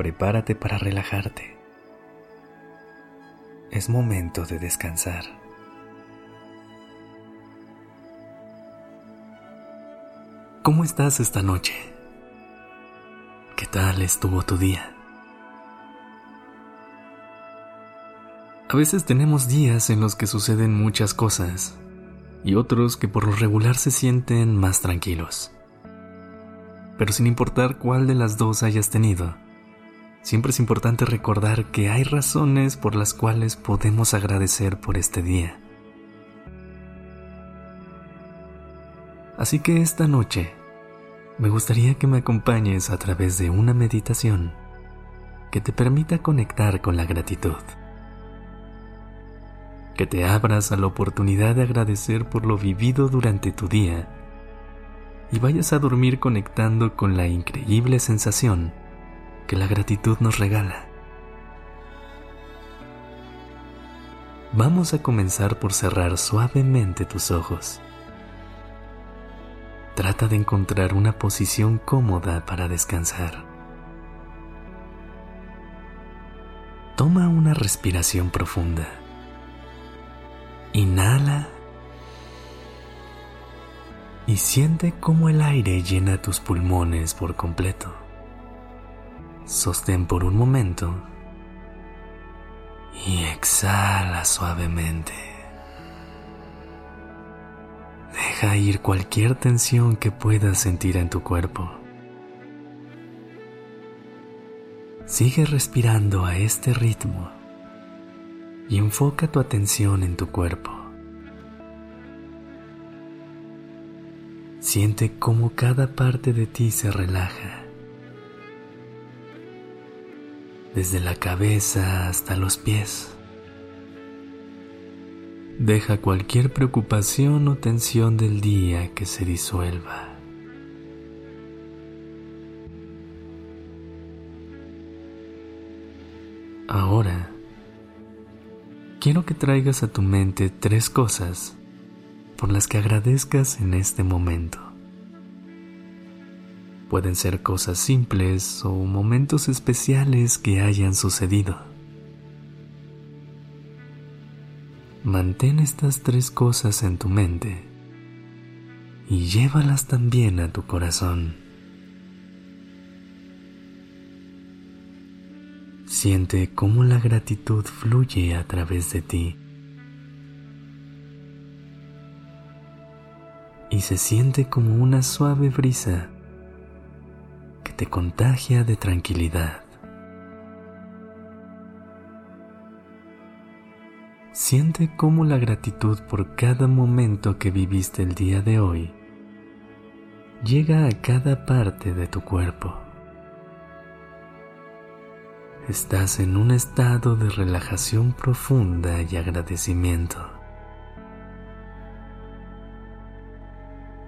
Prepárate para relajarte. Es momento de descansar. ¿Cómo estás esta noche? ¿Qué tal estuvo tu día? A veces tenemos días en los que suceden muchas cosas y otros que por lo regular se sienten más tranquilos. Pero sin importar cuál de las dos hayas tenido, siempre es importante recordar que hay razones por las cuales podemos agradecer por este día. Así que esta noche me gustaría que me acompañes a través de una meditación que te permita conectar con la gratitud que te abras a la oportunidad de agradecer por lo vivido durante tu día y vayas a dormir conectando con la increíble sensación que la gratitud nos regala. Vamos a comenzar por cerrar suavemente tus ojos. Trata de encontrar una posición cómoda para descansar. Toma una respiración profunda. Inhala y siente cómo el aire llena tus pulmones por completo. Sostén por un momento y exhala suavemente. Deja ir cualquier tensión que puedas sentir en tu cuerpo. Sigue respirando a este ritmo y enfoca tu atención en tu cuerpo. Siente cómo cada parte de ti se relaja, desde la cabeza hasta los pies. Deja cualquier preocupación o tensión del día que se disuelva. Ahora, quiero que traigas a tu mente tres cosas por las que agradezcas en este momento. Pueden ser cosas simples o momentos especiales que hayan sucedido. Mantén estas tres cosas en tu mente y llévalas también a tu corazón. Siente cómo la gratitud fluye a través de ti. Y se siente como una suave brisa te contagia de tranquilidad. Siente cómo la gratitud por cada momento que viviste el día de hoy llega a cada parte de tu cuerpo. Estás en un estado de relajación profunda y agradecimiento.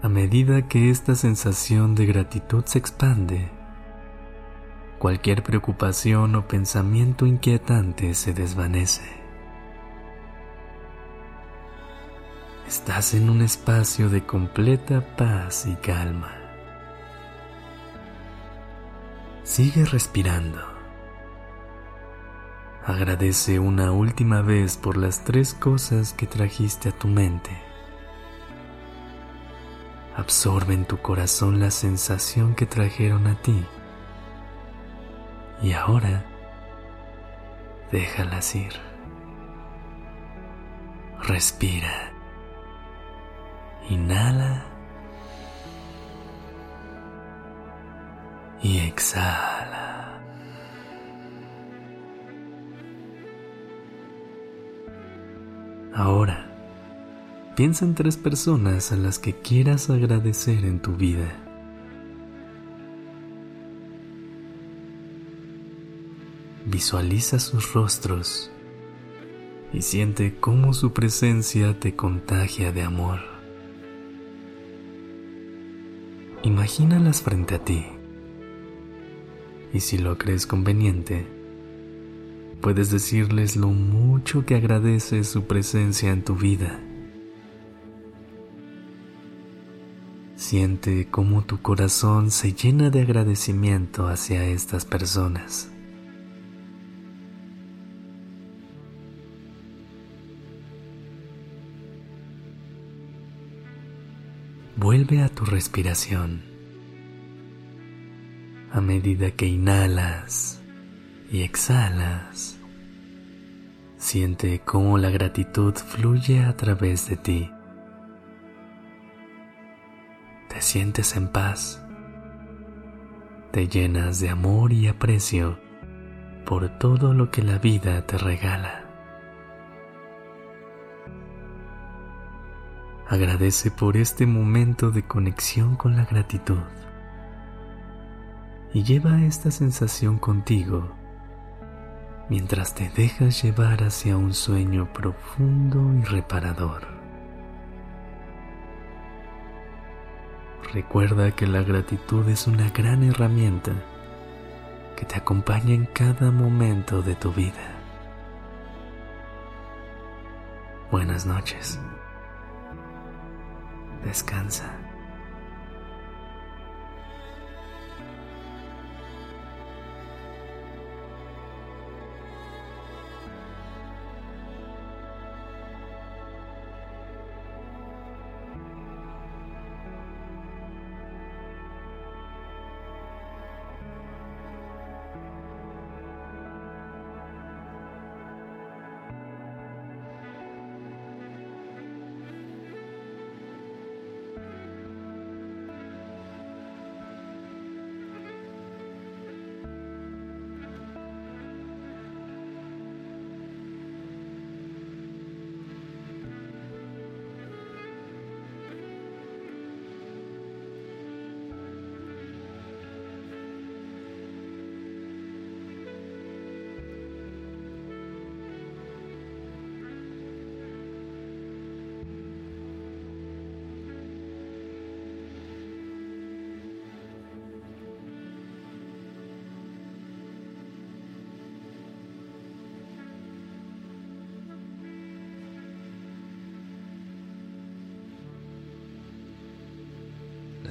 A medida que esta sensación de gratitud se expande, cualquier preocupación o pensamiento inquietante se desvanece. Estás en un espacio de completa paz y calma. Sigue respirando. Agradece una última vez por las tres cosas que trajiste a tu mente. Absorbe en tu corazón la sensación que trajeron a ti. Y ahora, déjalas ir. Respira. Inhala. Y exhala. Ahora, piensa en tres personas a las que quieras agradecer en tu vida. Visualiza sus rostros y siente cómo su presencia te contagia de amor. Imagínalas frente a ti y si lo crees conveniente, puedes decirles lo mucho que agradeces su presencia en tu vida. Siente cómo tu corazón se llena de agradecimiento hacia estas personas. Vuelve a tu respiración. A medida que inhalas y exhalas, siente cómo la gratitud fluye a través de ti. Te sientes en paz. Te llenas de amor y aprecio por todo lo que la vida te regala. Agradece por este momento de conexión con la gratitud y lleva esta sensación contigo mientras te dejas llevar hacia un sueño profundo y reparador. Recuerda que la gratitud es una gran herramienta que te acompaña en cada momento de tu vida. Buenas noches. Descansa.